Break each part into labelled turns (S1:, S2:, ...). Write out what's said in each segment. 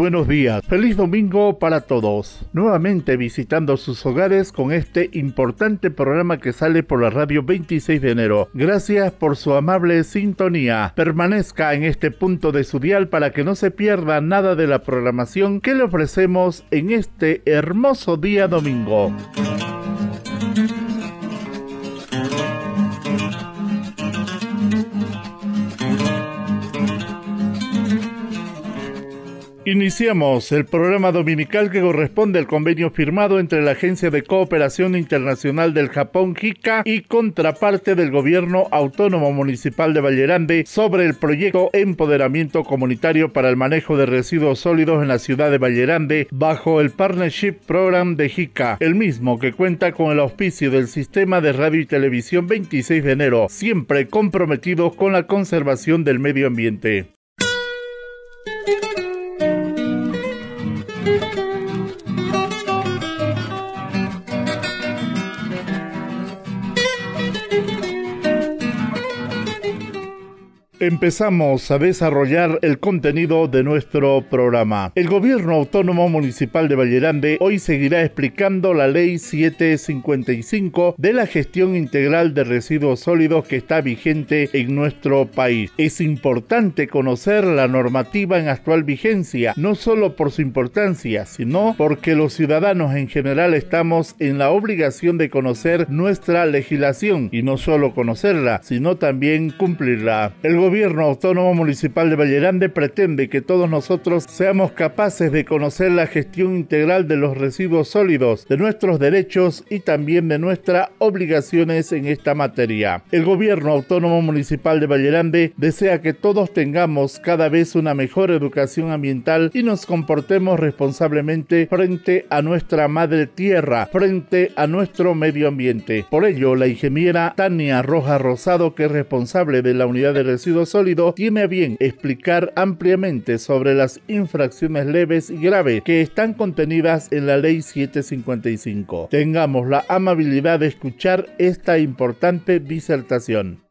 S1: Buenos días, feliz domingo para todos. Nuevamente visitando sus hogares con este importante programa que sale por la radio 26 de enero. Gracias por su amable sintonía. Permanezca en este punto de su dial para que no se pierda nada de la programación que le ofrecemos en este hermoso día domingo. Iniciamos el programa dominical que corresponde al convenio firmado entre la Agencia de Cooperación Internacional del Japón JICA y contraparte del Gobierno Autónomo Municipal de Vallerande sobre el proyecto Empoderamiento Comunitario para el Manejo de Residuos Sólidos en la ciudad de Vallerande bajo el Partnership Program de JICA, el mismo que cuenta con el auspicio del Sistema de Radio y Televisión 26 de enero, siempre comprometidos con la conservación del medio ambiente. Thank you. Empezamos a desarrollar el contenido de nuestro programa. El Gobierno Autónomo Municipal de Vallerande hoy seguirá explicando la Ley 755 de la gestión integral de residuos sólidos que está vigente en nuestro país. Es importante conocer la normativa en actual vigencia, no solo por su importancia, sino porque los ciudadanos en general estamos en la obligación de conocer nuestra legislación y no solo conocerla, sino también cumplirla. Gobierno autónomo municipal de Vallerande pretende que todos nosotros seamos capaces de conocer la gestión integral de los residuos sólidos, de nuestros derechos y también de nuestras obligaciones en esta materia. El gobierno autónomo municipal de Vallerande desea que todos tengamos cada vez una mejor educación ambiental y nos comportemos responsablemente frente a nuestra madre tierra, frente a nuestro medio ambiente. Por ello, la ingeniera Tania Roja Rosado, que es responsable de la unidad de residuos sólido tiene a bien explicar ampliamente sobre las infracciones leves y graves que están contenidas en la Ley 755. Tengamos la amabilidad de escuchar esta importante disertación.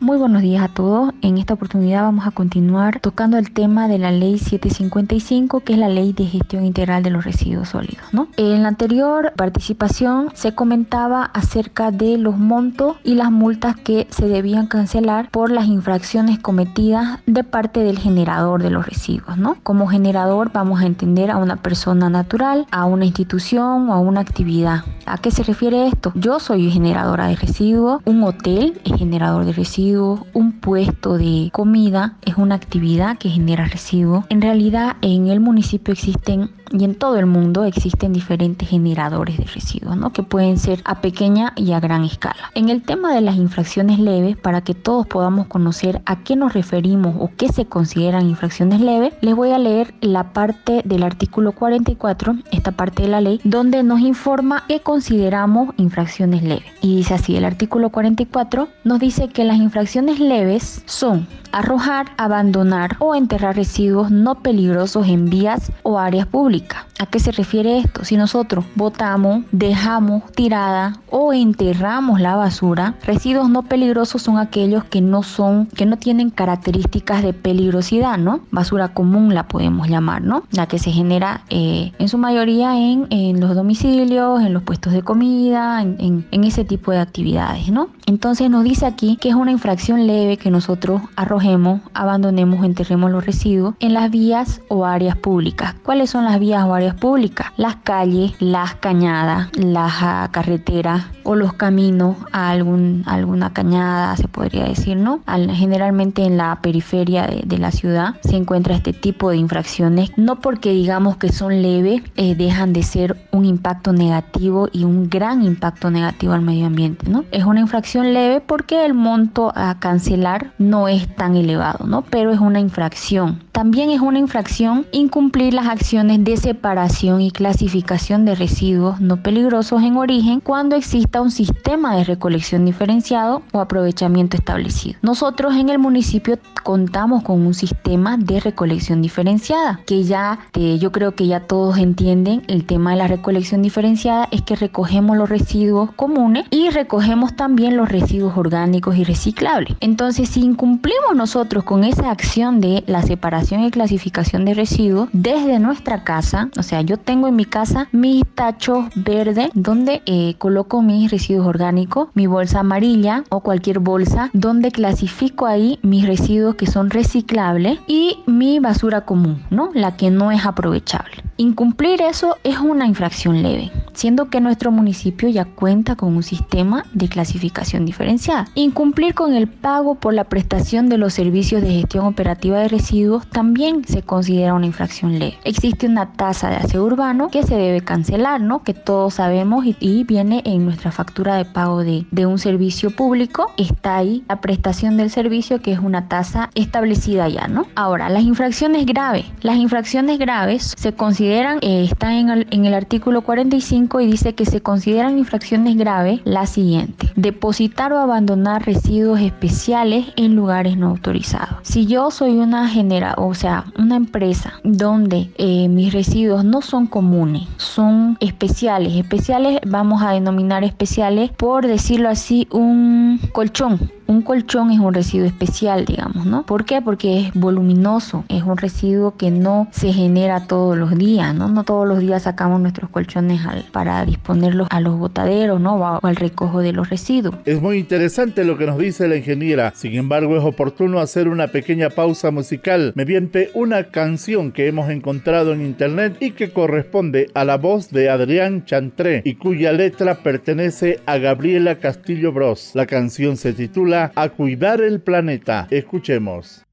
S2: Muy buenos días a todos. En esta oportunidad vamos a continuar tocando el tema de la ley 755, que es la ley de gestión integral de los residuos sólidos. En la anterior participación se comentaba acerca de los montos y las multas que se debían cancelar por las infracciones cometidas de parte del generador de los residuos. Como generador vamos a entender a una persona natural, a una institución o a una actividad. ¿A qué se refiere esto? Yo soy generadora de residuos, un hotel es generador de residuos un puesto de comida es una actividad que genera residuos. En realidad en el municipio existen y en todo el mundo existen diferentes generadores de residuos, ¿no? que pueden ser a pequeña y a gran escala. En el tema de las infracciones leves, para que todos podamos conocer a qué nos referimos o qué se consideran infracciones leves, les voy a leer la parte del artículo 44, esta parte de la ley, donde nos informa qué consideramos infracciones leves. Y dice así, el artículo 44 nos dice que las infracciones leves son arrojar, abandonar o enterrar residuos no peligrosos en vías o áreas públicas. ¿A qué se refiere esto? Si nosotros botamos, dejamos tirada o enterramos la basura, residuos no peligrosos son aquellos que no son, que no tienen características de peligrosidad, ¿no? Basura común la podemos llamar, ¿no? La que se genera eh, en su mayoría en, los domicilios, en los puestos de comida, en, ese tipo de actividades, ¿no? Entonces nos dice aquí que es una infracción leve que nosotros arrojemos, abandonemos, enterremos los residuos en las vías o áreas públicas. ¿Cuáles son las vías o áreas públicas? Las calles, las cañadas, las ah, carreteras o los caminos a algún, alguna cañada, se podría decir, ¿no? generalmente en la periferia de, la ciudad se encuentra este tipo de infracciones, no porque digamos que son leves, eh, dejan de ser un impacto negativo y un gran impacto negativo al medio ambiente, ¿no? Es una infracción leve porque el monto a cancelar no es tan elevado, ¿no? Pero es una infracción. También es una infracción incumplir las acciones de separación y clasificación de residuos no peligrosos en origen cuando exista un sistema de recolección diferenciado o aprovechamiento establecido. Nosotros en el municipio contamos con un sistema de recolección diferenciada, que ya eh, yo creo que ya todos entienden el tema de la recolección diferenciada es que recogemos los residuos comunes y recogemos también los residuos orgánicos y reciclables. Entonces, si incumplimos nosotros con esa acción de la separación y clasificación de residuos desde nuestra casa, o sea, yo tengo en mi casa mi tacho verde donde eh, coloco mis residuos orgánicos, mi bolsa amarilla o cualquier bolsa donde clasifico ahí mis residuos que son reciclables y mi basura común, ¿no? La que no es aprovechable. Incumplir eso es una infracción leve, siendo que nuestro municipio ya cuenta con un sistema de clasificación diferenciada. Incumplir con el pago por la prestación de los servicios de gestión operativa de residuos también se considera una infracción leve. Existe una tasa de aseo urbano que se debe cancelar, ¿no? Que todos sabemos y, viene en nuestra factura de pago de, de un servicio público. Está ahí la prestación del servicio que es una tasa establecida ya, ¿no? Ahora, las infracciones graves. Las infracciones graves se consideran, eh, está en el, en el artículo 45 y dice que se consideran infracciones graves las siguientes. Depositar o abandonar residuos especiales en lugares no autorizados. Si yo soy una genera, o sea, una empresa donde eh, mis residuos no son comunes, son especiales. Especiales vamos a denominar especiales por decirlo así un colchón un colchón es un residuo especial, digamos, ¿no? ¿Por qué? Porque es voluminoso, es un residuo que no se genera todos los días, ¿no? No todos los días sacamos nuestros colchones para disponerlos a los botaderos, ¿no? O al recojo de los residuos.
S1: Es muy interesante lo que nos dice la ingeniera, sin embargo es oportuno hacer una pequeña pausa musical mediante una canción que hemos encontrado en internet y que corresponde a la voz de Adrián Chantré y cuya letra pertenece a Gabriela Castillo Bros. La canción se titula a cuidar el planeta. Escuchemos.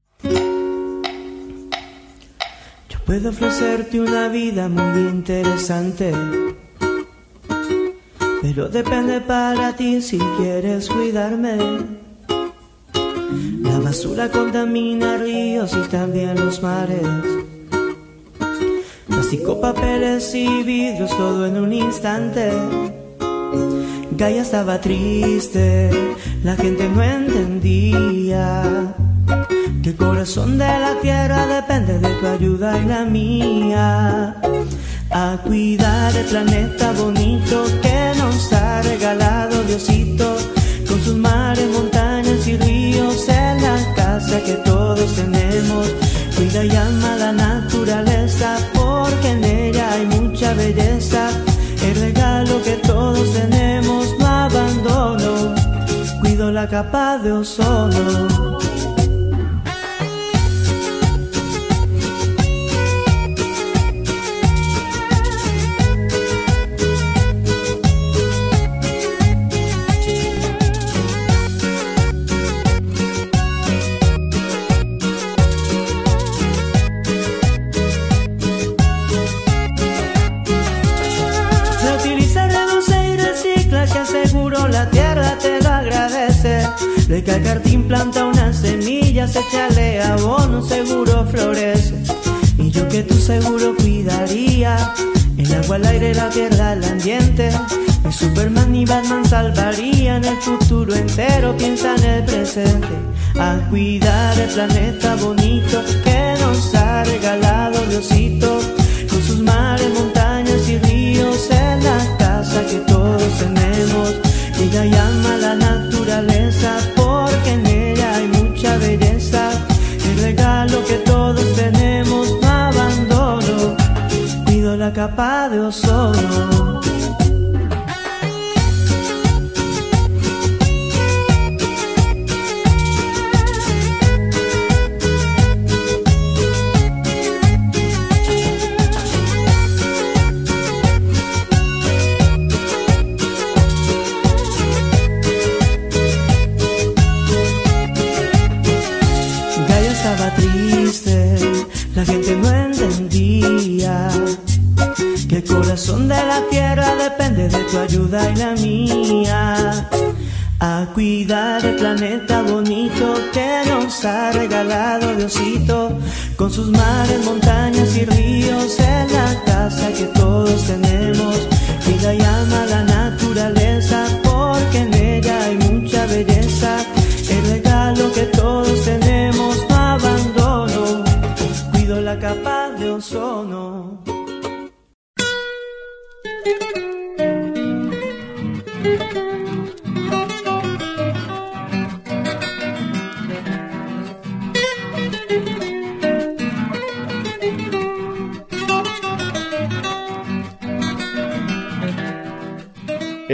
S3: Yo puedo ofrecerte una vida muy interesante, pero depende para ti si quieres cuidarme. La basura contamina ríos y también los mares. Plástico, papeles y vidrios, todo en un instante Gaia estaba triste, la gente no entendía que el corazón de la tierra depende de tu ayuda y la mía. A cuidar el planeta bonito que nos ha regalado Diosito, con sus mares, montañas y ríos en la casa que todos tenemos. Cuida y ama la naturaleza porque en ella hay mucha belleza el regalo que todos la capa de ozono. Cuidar el planeta bonito que nos ha regalado Diosito, con sus mares, montañas y ríos en la casa que todos tenemos. Ella llama la naturaleza porque en ella hay mucha belleza. El regalo que todos tenemos no abandono. Cuido la capa de ozono. Cuidar el planeta bonito que nos ha regalado Diosito, con sus mares, montañas y ríos en la casa que todos tenemos. Cuida y ama la naturaleza porque en ella hay mucha belleza. El regalo que todos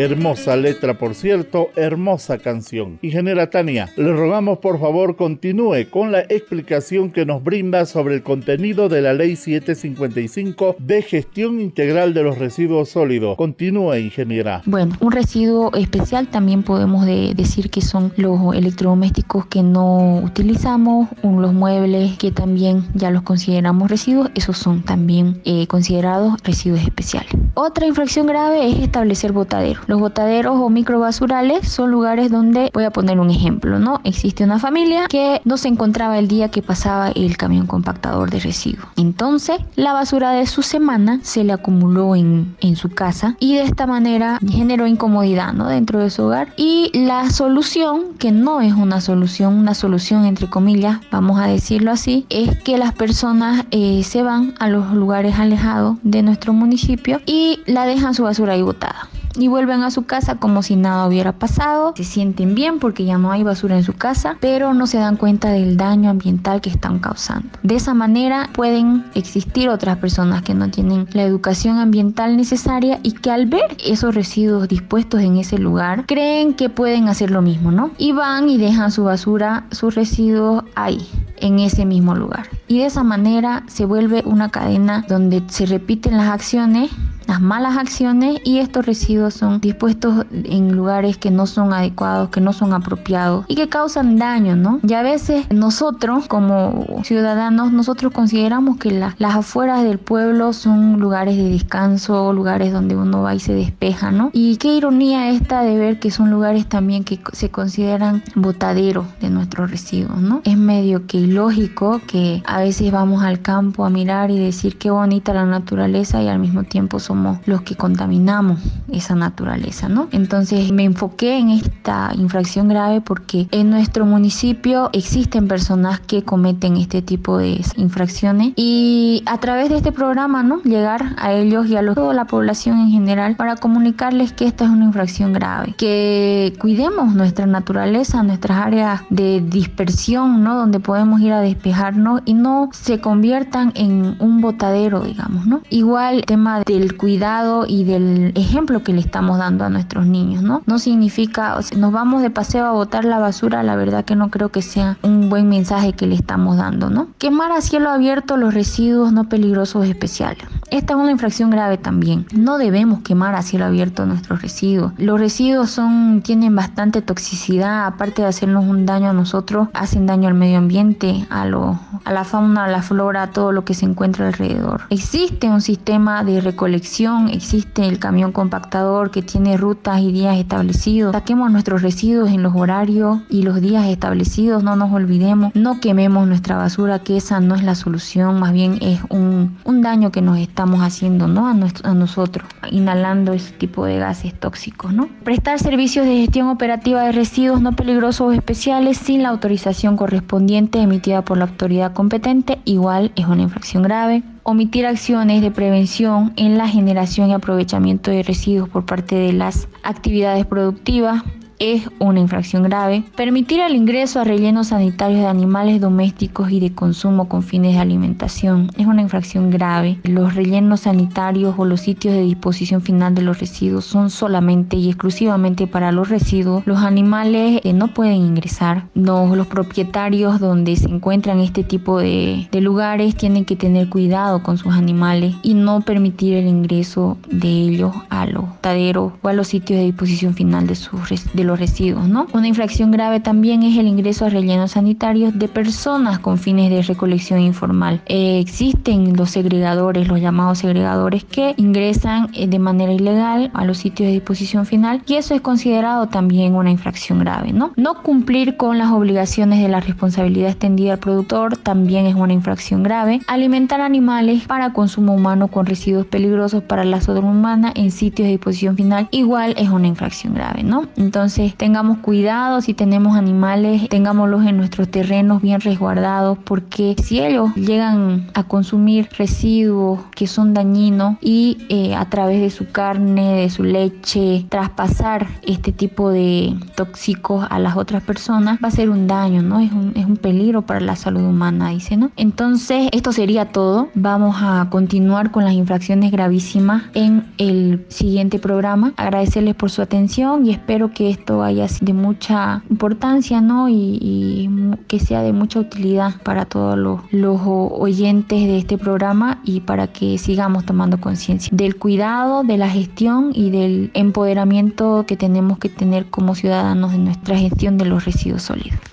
S1: Hermosa letra, por cierto, hermosa canción. Ingeniera Tania, le rogamos por favor continúe con la explicación que nos brinda sobre el contenido de la Ley 755 de gestión integral de los residuos sólidos. Continúe, ingeniera.
S2: Bueno, un residuo especial también podemos decir que son los electrodomésticos que no utilizamos, los muebles que también ya los consideramos residuos, esos son también eh, considerados residuos especiales. Otra infracción grave es establecer botaderos. Los botaderos o microbasurales son lugares donde, voy a poner un ejemplo, ¿no? Existe una familia que no se encontraba el día que pasaba el camión compactador de residuos. Entonces, la basura de su semana se le acumuló en, en su casa y de esta manera generó incomodidad, ¿no? Dentro de su hogar. Y la solución, que no es una solución, una solución entre comillas, vamos a decirlo así, es que las personas eh, se van a los lugares alejados de nuestro municipio y la dejan su basura ahí botada y vuelven a su casa como si nada hubiera pasado. Se sienten bien porque ya no hay basura en su casa, pero no se dan cuenta del daño ambiental que están causando. De esa manera pueden existir otras personas que no tienen la educación ambiental necesaria y que al ver esos residuos dispuestos en ese lugar creen que pueden hacer lo mismo, ¿no? Y van y dejan su basura, sus residuos ahí en ese mismo lugar. Y de esa manera se vuelve una cadena donde se repiten las acciones las malas acciones y estos residuos son dispuestos en lugares que no son adecuados, que no son apropiados y que causan daño, ¿no? Y a veces nosotros como ciudadanos, nosotros consideramos que las afueras del pueblo son lugares de descanso, lugares donde uno va y se despeja, ¿no? Y qué ironía esta de ver que son lugares también que se consideran botaderos de nuestros residuos, ¿no? Es medio que ilógico que a veces vamos al campo a mirar y decir qué bonita la naturaleza y al mismo tiempo son somos los que contaminamos esa naturaleza, ¿no? Entonces me enfoqué en esta infracción grave porque en nuestro municipio existen personas que cometen este tipo de infracciones y a través de este programa, ¿no? Llegar a ellos y a toda la población en general para comunicarles que esta es una infracción grave, que cuidemos nuestra naturaleza, nuestras áreas de dispersión, ¿no? Donde podemos ir a despejarnos y no se conviertan en un botadero, digamos, ¿no? Igual el tema del cuidado y del ejemplo que le estamos dando a nuestros niños, ¿no? No significa, nos vamos de paseo a botar la basura, la verdad que no creo que sea un buen mensaje que le estamos dando, ¿no? Quemar a cielo abierto los residuos no peligrosos especiales. Esta es una infracción grave también. No debemos quemar a cielo abierto nuestros residuos. Los residuos son, tienen bastante toxicidad, aparte de hacernos un daño a nosotros, hacen daño al medio ambiente, a, lo, a la fauna, a la flora, a todo lo que se encuentra alrededor. Existe un sistema de recolección existe el camión compactador que tiene rutas y días establecidos. Saquemos nuestros residuos en los horarios y los días establecidos, no nos olvidemos, no quememos nuestra basura, que esa no es la solución, más bien es un, daño que nos estamos haciendo ¿no? a, a nosotros, inhalando ese tipo de gases tóxicos. ¿no? Prestar servicios de gestión operativa de residuos no peligrosos o especiales sin la autorización correspondiente emitida por la autoridad competente, igual es una infracción grave omitir acciones de prevención en la generación y aprovechamiento de residuos por parte de las actividades productivas, es una infracción grave. Permitir el ingreso a rellenos sanitarios de animales domésticos y de consumo con fines de alimentación es una infracción grave. Los rellenos sanitarios o los sitios de disposición final de los residuos son solamente y exclusivamente para los residuos. Los animales eh, no pueden ingresar. los propietarios donde se encuentran este tipo de, lugares tienen que tener cuidado con sus animales y no permitir el ingreso de ellos a los taderos o a los sitios de disposición final de, sus, de los residuos, ¿no? Una infracción grave también es el ingreso a rellenos sanitarios de personas con fines de recolección informal. Eh, existen los segregadores, los llamados segregadores, que ingresan eh, de manera ilegal a los sitios de disposición final y eso es considerado también una infracción grave, ¿no? No cumplir con las obligaciones de la responsabilidad extendida al productor también es una infracción grave. Alimentar animales para consumo humano con residuos peligrosos para la salud humana en sitios de disposición final igual es una infracción grave, ¿no? Entonces Entonces tengamos cuidado, si tenemos animales, tengámoslos en nuestros terrenos bien resguardados, porque si ellos llegan a consumir residuos que son dañinos y eh, a través de su carne, de su leche, traspasar este tipo de tóxicos a las otras personas, va a ser un daño, ¿no? Es un, es un peligro para la salud humana, dice, ¿no? Entonces, esto sería todo. Vamos a continuar con las infracciones gravísimas en el siguiente programa. Agradecerles por su atención y espero que esto haya de mucha importancia, ¿no? Y, que sea de mucha utilidad para todos los, los oyentes de este programa y para que sigamos tomando conciencia del cuidado, de la gestión y del empoderamiento que tenemos que tener como ciudadanos de nuestra gestión de los residuos sólidos.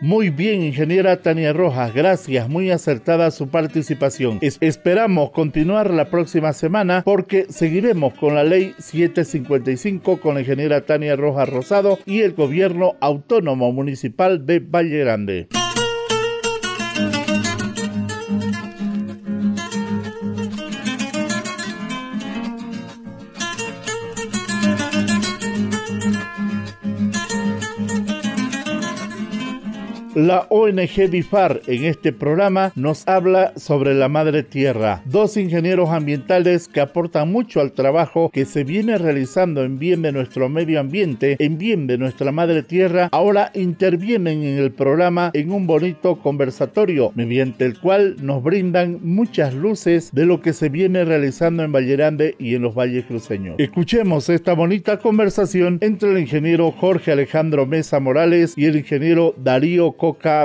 S1: Muy bien, ingeniera Tania Rojas, gracias, muy acertada su participación. esperamos continuar la próxima semana porque seguiremos con la ley 755 con la ingeniera Tania Rojas Rosado y el gobierno autónomo municipal de Valle Grande. La ONG BIFAR en este programa nos habla sobre la madre tierra, dos ingenieros ambientales que aportan mucho al trabajo que se viene realizando en bien de nuestro medio ambiente, en bien de nuestra madre tierra, ahora intervienen en el programa en un bonito conversatorio mediante el cual nos brindan muchas luces de lo que se viene realizando en Vallerande y en los valles cruceños. Escuchemos esta bonita conversación entre el ingeniero Jorge Alejandro Mesa Morales y el ingeniero Darío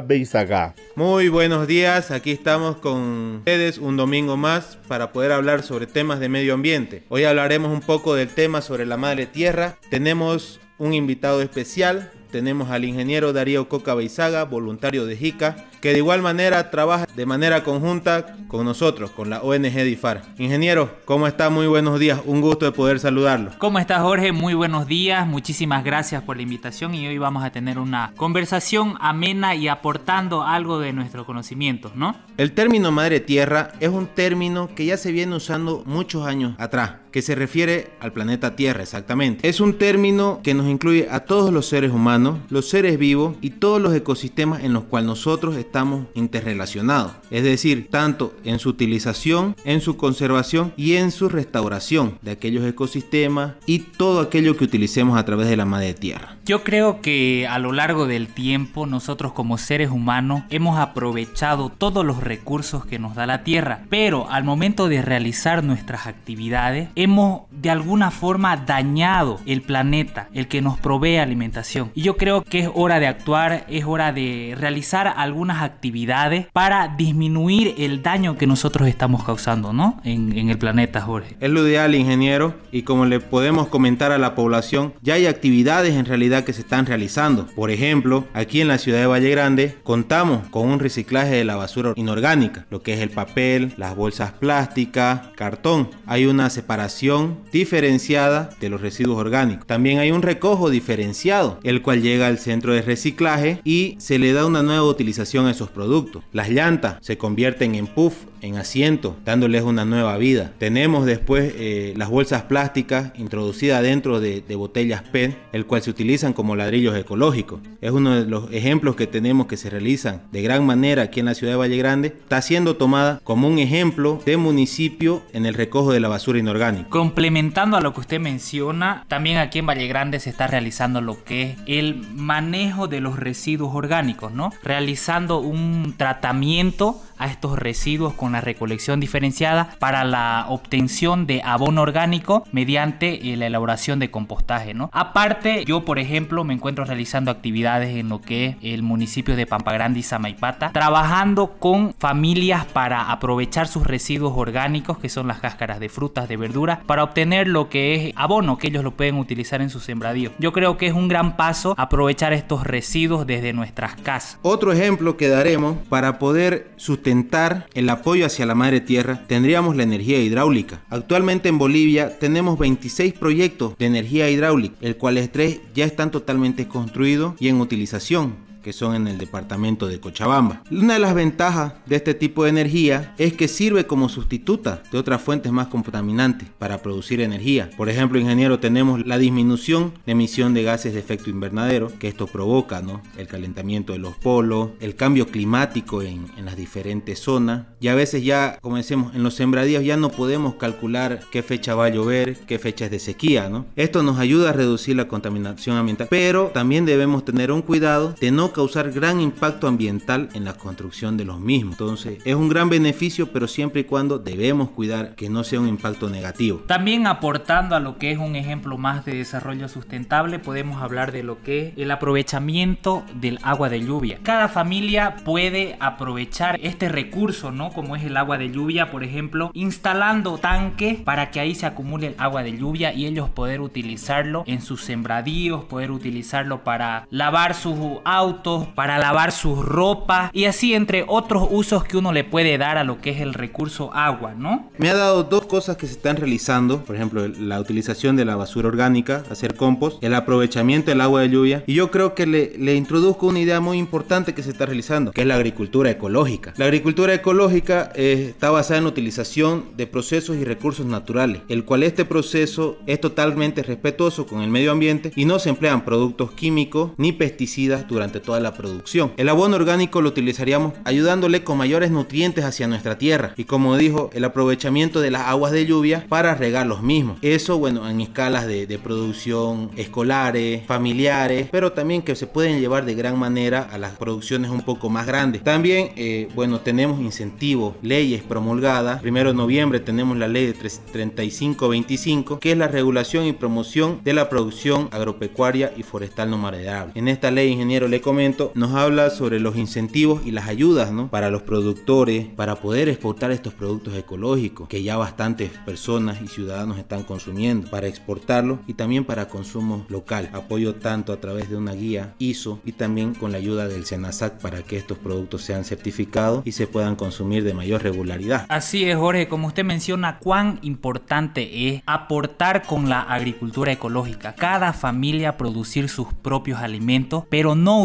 S1: Beizaga.
S4: Muy buenos días, aquí estamos con ustedes un domingo más para poder hablar sobre temas de medio ambiente. Hoy hablaremos un poco del tema sobre la madre tierra. Tenemos un invitado especial, tenemos al ingeniero Darío Coca Beizaga, voluntario de JICA, que de igual manera trabaja de manera conjunta con nosotros, con la ONG DIFAR. Ingeniero, ¿cómo está? Muy buenos días, un gusto de poder saludarlo.
S5: ¿Cómo está Jorge? Muy buenos días, muchísimas gracias por la invitación y hoy vamos a tener una conversación amena y aportando algo de nuestro conocimiento, ¿no?
S4: El término madre tierra es un término que ya se viene usando muchos años atrás, que se refiere al planeta Tierra exactamente. Es un término que nos incluye a todos los seres humanos, los seres vivos y todos los ecosistemas en los cuales nosotros estamos estamos interrelacionados, es decir, tanto en su utilización, en su conservación y en su restauración de aquellos ecosistemas y todo aquello que utilicemos a través de la madre tierra.
S5: Yo creo que a lo largo del tiempo nosotros como seres humanos hemos aprovechado todos los recursos que nos da la tierra, pero al momento de realizar nuestras actividades hemos de alguna forma dañado el planeta, el que nos provee alimentación. Y yo creo que es hora de actuar, es hora de realizar algunas actividades para disminuir el daño que nosotros estamos causando, ¿no? En, en el planeta, Jorge.
S4: Es lo ideal, ingeniero, y como le podemos comentar a la población, ya hay actividades en realidad que se están realizando. Por ejemplo, aquí en la ciudad de Valle Grande contamos con un reciclaje de la basura inorgánica, lo que es el papel, las bolsas plásticas, cartón. Hay una separación diferenciada de los residuos orgánicos. También hay un recojo diferenciado, el cual llega al centro de reciclaje y se le da una nueva utilización esos productos. Las llantas se convierten en puff, en asiento, dándoles una nueva vida. Tenemos después eh, las bolsas plásticas introducidas dentro de, botellas PET, el cual se utilizan como ladrillos ecológicos. Es uno de los ejemplos que tenemos que se realizan de gran manera aquí en la ciudad de Valle Grande. Está siendo tomada como un ejemplo de municipio en el recojo de la basura inorgánica.
S5: Complementando a lo que usted menciona, también aquí en Valle Grande se está realizando lo que es el manejo de los residuos orgánicos, ¿no? Realizando un tratamiento a estos residuos con la recolección diferenciada para la obtención de abono orgánico mediante eh, la elaboración de compostaje. ¿no? Aparte, yo por ejemplo me encuentro realizando actividades en lo que es el municipio de Pampagrande y Samaipata, trabajando con familias para aprovechar sus residuos orgánicos, que son las cáscaras de frutas, de verduras, para obtener lo que es abono, que ellos lo pueden utilizar en su sembradío. Yo creo que es un gran paso aprovechar estos residuos desde nuestras casas.
S4: Otro ejemplo que daremos para poder sustentar el apoyo hacia la madre tierra, tendríamos la energía hidráulica. Actualmente en Bolivia tenemos 26 proyectos de energía hidráulica, el cuales tres ya están totalmente construidos y en utilización. Que son en el departamento de Cochabamba. Una de las ventajas de este tipo de energía es que sirve como sustituta de otras fuentes más contaminantes para producir energía. Por ejemplo, ingeniero, tenemos la disminución de emisión de gases de efecto invernadero que esto provoca, ¿no? El calentamiento de los polos, el cambio climático en, las diferentes zonas. Y a veces ya, como decimos, en los sembradíos ya no podemos calcular qué fecha va a llover, qué fecha es de sequía, ¿no? Esto nos ayuda a reducir la contaminación ambiental, pero también debemos tener un cuidado de no causar gran impacto ambiental en la construcción de los mismos. Entonces, es un gran beneficio, pero siempre y cuando debemos cuidar que no sea un impacto negativo.
S5: También aportando a lo que es un ejemplo más de desarrollo sustentable, podemos hablar de lo que es el aprovechamiento del agua de lluvia. Cada familia puede aprovechar este recurso, ¿no? Como es el agua de lluvia, por ejemplo, instalando tanques para que ahí se acumule el agua de lluvia y ellos poder utilizarlo en sus sembradíos, poder utilizarlo para lavar sus autos, para lavar sus ropa y así entre otros usos que uno le puede dar a lo que es el recurso agua, ¿no?
S4: Me ha dado dos cosas que se están realizando, por ejemplo, la utilización de la basura orgánica, hacer compost, el aprovechamiento del agua de lluvia y yo creo que le, introduzco una idea muy importante que se está realizando, que es la agricultura ecológica. La agricultura ecológica eh, está basada en la utilización de procesos y recursos naturales, el cual este proceso es totalmente respetuoso con el medio ambiente y no se emplean productos químicos ni pesticidas durante toda la producción. El abono orgánico lo utilizaríamos ayudándole con mayores nutrientes hacia nuestra tierra y como dijo, el aprovechamiento de las aguas de lluvia para regar los mismos. Eso, bueno, en escalas de, producción escolares, familiares, pero también que se pueden llevar de gran manera a las producciones un poco más grandes. También, eh, bueno, tenemos incentivos, leyes promulgadas. Primero de noviembre tenemos la ley de 3525, que es la regulación y promoción de la producción agropecuaria y forestal no maderable. En esta ley, ingeniero, le comento, nos habla sobre los incentivos y las ayudas ¿no? para los productores, para poder exportar estos productos ecológicos que ya bastantes personas y ciudadanos están consumiendo, para exportarlos y también para consumo local. Apoyo tanto a través de una guía ISO y también con la ayuda del SENASAC para que estos productos sean certificados y se puedan consumir de mayor regularidad.
S5: Así es, Jorge, como usted menciona, cuán importante es aportar con la agricultura ecológica. Cada familia producir sus propios alimentos, pero no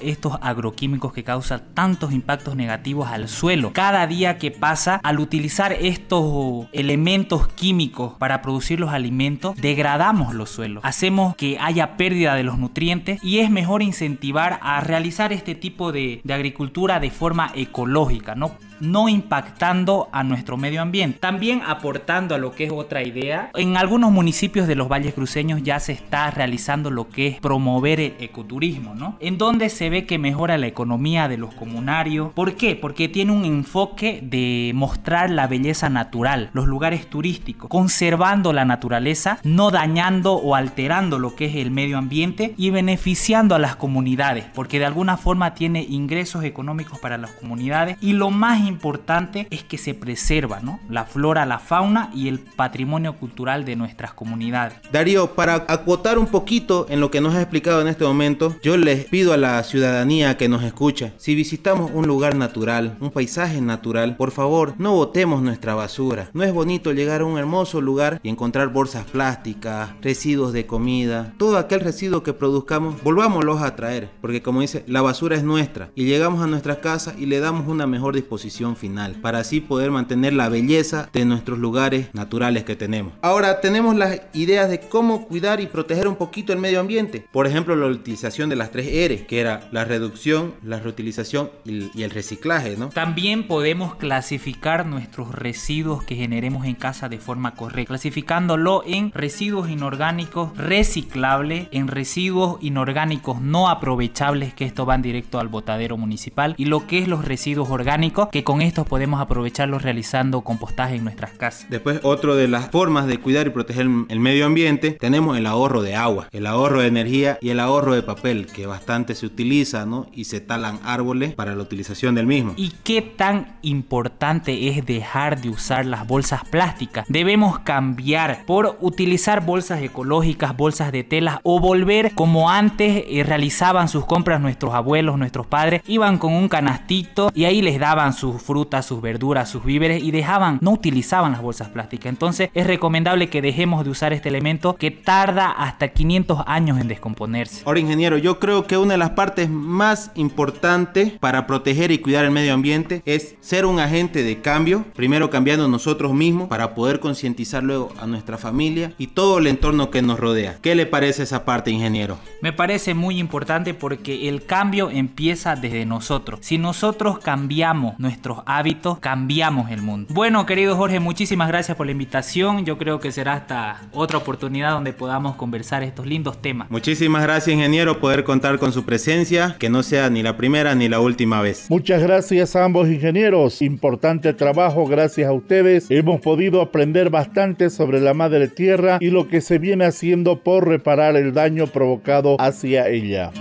S5: estos agroquímicos que causan tantos impactos negativos al suelo. Cada día que pasa, al utilizar estos elementos químicos para producir los alimentos, degradamos los suelos. Hacemos que haya pérdida de los nutrientes y es mejor incentivar a realizar este tipo de, de agricultura de forma ecológica, ¿no? No impactando a nuestro medio ambiente. También aportando a lo que es otra idea, en algunos municipios de los valles cruceños ya se está realizando lo que es promover el ecoturismo, ¿no? En donde se ve que mejora la economía de los comunarios. ¿Por qué? Porque tiene un enfoque de mostrar la belleza natural, los lugares turísticos, conservando la naturaleza, no dañando o alterando lo que es el medio ambiente y beneficiando a las comunidades, porque de alguna forma tiene ingresos económicos para las comunidades y lo más importante es que se preserva ¿no? la flora, la fauna y el patrimonio cultural de nuestras comunidades.
S4: Darío, para acotar un poquito en lo que nos ha explicado en este momento, yo les pido a la ciudadanía que nos escucha, si visitamos un lugar natural, un paisaje natural, por favor, no botemos nuestra basura. No es bonito llegar a un hermoso lugar y encontrar bolsas plásticas, residuos de comida, todo aquel residuo que produzcamos, volvámoslos a traer, porque como dice, la basura es nuestra y llegamos a nuestra casa y le damos una mejor disposición final, para así poder mantener la belleza de nuestros lugares naturales que tenemos. Ahora tenemos las ideas de cómo cuidar y proteger un poquito el medio ambiente. Por ejemplo, la utilización de las tres R, que era la reducción, la reutilización y, el reciclaje, ¿no?
S5: También podemos clasificar nuestros residuos que generemos en casa de forma correcta, clasificándolo en residuos inorgánicos reciclables, en residuos inorgánicos no aprovechables, que esto van directo al botadero municipal, y lo que es los residuos orgánicos, que con estos podemos aprovecharlos realizando compostaje en nuestras casas.
S4: Después, otro de las formas de cuidar y proteger el medio ambiente, tenemos el ahorro de agua, el ahorro de energía y el ahorro de papel, que bastante se utiliza, ¿no? Y se talan árboles para la utilización del mismo.
S5: ¿Y qué tan importante es dejar de usar las bolsas plásticas? Debemos cambiar por utilizar bolsas ecológicas, bolsas de tela o volver como antes eh, realizaban sus compras nuestros abuelos, nuestros padres, iban con un canastito y ahí les daban sus sus frutas, sus verduras, sus víveres y dejaban, no utilizaban las bolsas plásticas. Entonces es recomendable que dejemos de usar este elemento que tarda hasta 500 años en descomponerse.
S4: Ahora, ingeniero, yo creo que una de las partes más importantes para proteger y cuidar el medio ambiente es ser un agente de cambio, primero cambiando nosotros mismos para poder concientizar luego a nuestra familia y todo el entorno que nos rodea. ¿Qué le parece esa parte, ingeniero?
S5: Me parece muy importante porque el cambio empieza desde nosotros. Si nosotros cambiamos nuestros hábitos, cambiamos el mundo. Bueno, querido Jorge, muchísimas gracias por la invitación. Yo creo que será hasta otra oportunidad donde podamos conversar estos lindos temas.
S4: Muchísimas gracias, ingeniero, poder contar con su presencia, que no sea ni la primera ni la última vez.
S1: Muchas gracias a ambos ingenieros. Importante trabajo, gracias a ustedes. Hemos podido aprender bastante sobre la madre tierra y lo que se viene haciendo por reparar el daño provocado hacia ella.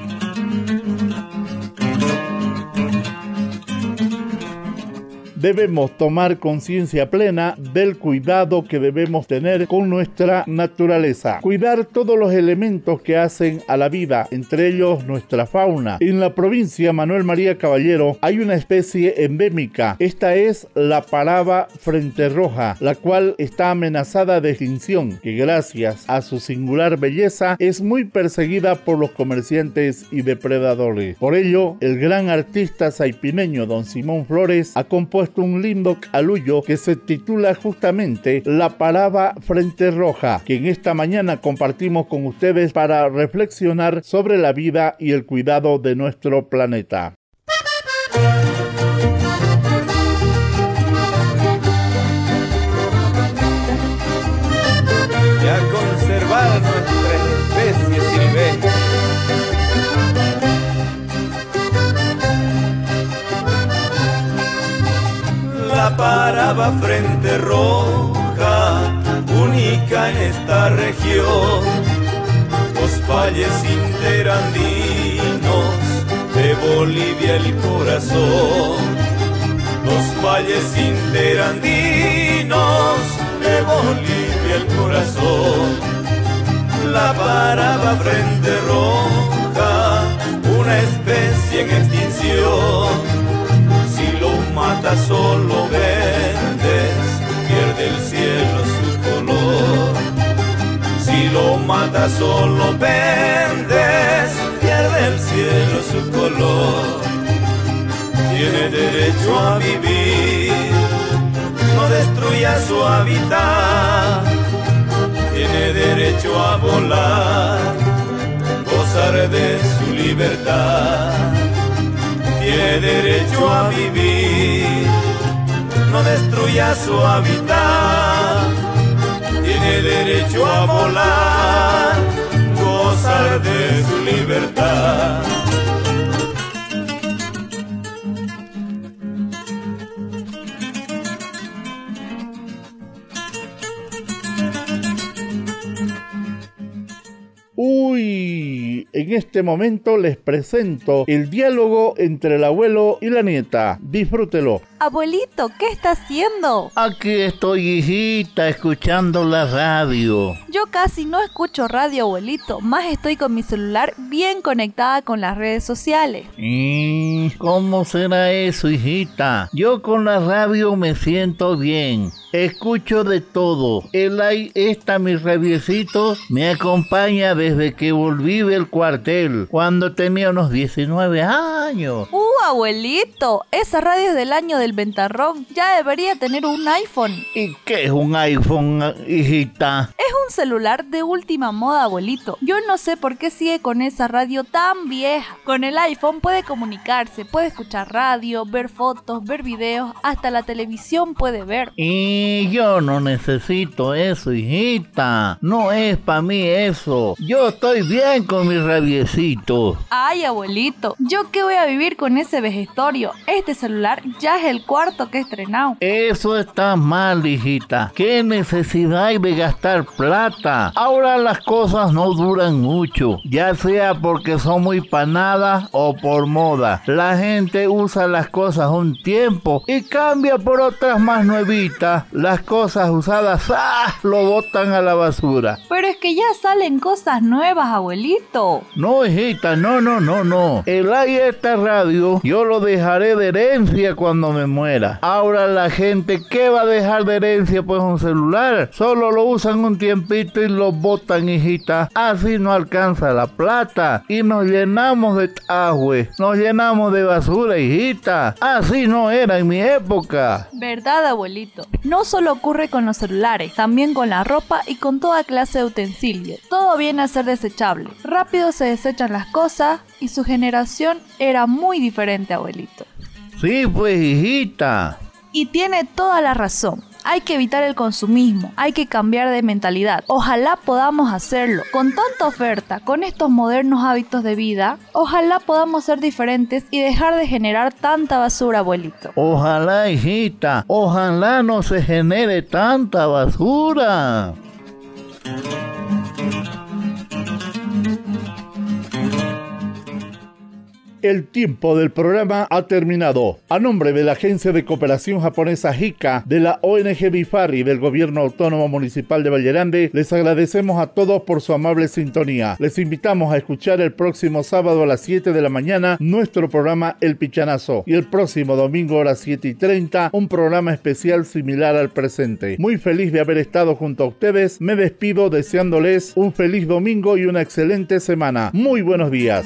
S1: Debemos tomar conciencia plena del cuidado que debemos tener con nuestra naturaleza. Cuidar todos los elementos que hacen a la vida, entre ellos nuestra fauna. En la provincia Manuel María Caballero hay una especie endémica. Esta es la paraba frente roja, la cual está amenazada de extinción, que gracias a su singular belleza es muy perseguida por los comerciantes y depredadores. Por ello, el gran artista saipineño don Simón Flores ha compuesto un lindo calullo que se titula justamente La Paraba Frente Roja, que en esta mañana compartimos con ustedes para reflexionar sobre la vida y el cuidado de nuestro planeta.
S6: Paraba frente roja, única en esta región. Los valles interandinos de Bolivia el corazón. Los valles interandinos de Bolivia el corazón. La paraba frente roja, una especie en extinción mata solo verdes, pierde el cielo su color. Si lo mata solo verdes, pierde el cielo su color. Tiene derecho a vivir, no destruya su hábitat. Tiene derecho a volar, gozar de su libertad tiene derecho a vivir, no destruya su hábitat, tiene derecho a volar, gozar de su libertad.
S1: En este momento les presento el diálogo entre el abuelo y la nieta. Disfrútelo.
S7: Abuelito, ¿qué está haciendo?
S8: Aquí estoy, hijita, escuchando la radio.
S7: Yo casi no escucho radio, abuelito. Más estoy con mi celular bien conectada con las redes sociales.
S8: ¿Y cómo será eso, hijita? Yo con la radio me siento bien. Escucho de todo. El ahí está mi rabiecito. Me acompaña desde que volví del cuartel, cuando tenía unos 19 años.
S7: ¡Uh, abuelito! Esa radio es del año del ventarrón. Ya debería tener un iPhone.
S8: ¿Y qué es un iPhone, hijita?
S7: Es un celular de última moda, abuelito. Yo no sé por qué sigue con esa radio tan vieja. Con el iPhone puede comunicarse, puede escuchar radio, ver fotos, ver videos, hasta la televisión puede ver.
S8: Y yo no necesito eso, hijita. No es para mí eso. Yo estoy bien con mi radiecito.
S7: Ay, abuelito, ¿yo qué voy a vivir con ese vejestorio? Este celular ya es el cuarto que he estrenado.
S8: Eso está mal, hijita. ¿Qué necesidad hay de gastar plata? Ahora las cosas no duran mucho, ya sea porque son muy panadas o por moda. La gente usa las cosas un tiempo y cambia por otras más nuevitas. Las cosas usadas, ¡ah! lo botan a la basura.
S7: Pero es que ya salen cosas nuevas, abuelito.
S8: No, hijita, no, no, no, no. El aire de esta radio yo lo dejaré de herencia cuando me muera. Ahora la gente, ¿qué va a dejar de herencia? Pues un celular. Solo lo usan un tiempito y lo botan, hijita. Así no alcanza la plata. Y nos llenamos de tajue. Nos llenamos de basura, hijita. Así no era en mi época.
S7: ¿Verdad, abuelito? No solo ocurre con los celulares, también con la ropa y con toda clase de utensilios. Todo viene a ser desechable. Rápido se desechan las cosas y su generación era muy diferente, abuelito.
S8: Sí, pues hijita.
S7: Y tiene toda la razón. Hay que evitar el consumismo, hay que cambiar de mentalidad. Ojalá podamos hacerlo. Con tanta oferta, con estos modernos hábitos de vida, ojalá podamos ser diferentes y dejar de generar tanta basura, abuelito.
S8: Ojalá, hijita. Ojalá no se genere tanta basura.
S1: El tiempo del programa ha terminado. A nombre de la Agencia de Cooperación Japonesa JICA, de la ONG Bifar y del Gobierno Autónomo Municipal de Vallerande, les agradecemos a todos por su amable sintonía. Les invitamos a escuchar el próximo sábado a las 7 de la mañana nuestro programa El Pichanazo y el próximo domingo a las 7 y 30 un programa especial similar al presente. Muy feliz de haber estado junto a ustedes. Me despido deseándoles un feliz domingo y una excelente semana. Muy buenos días.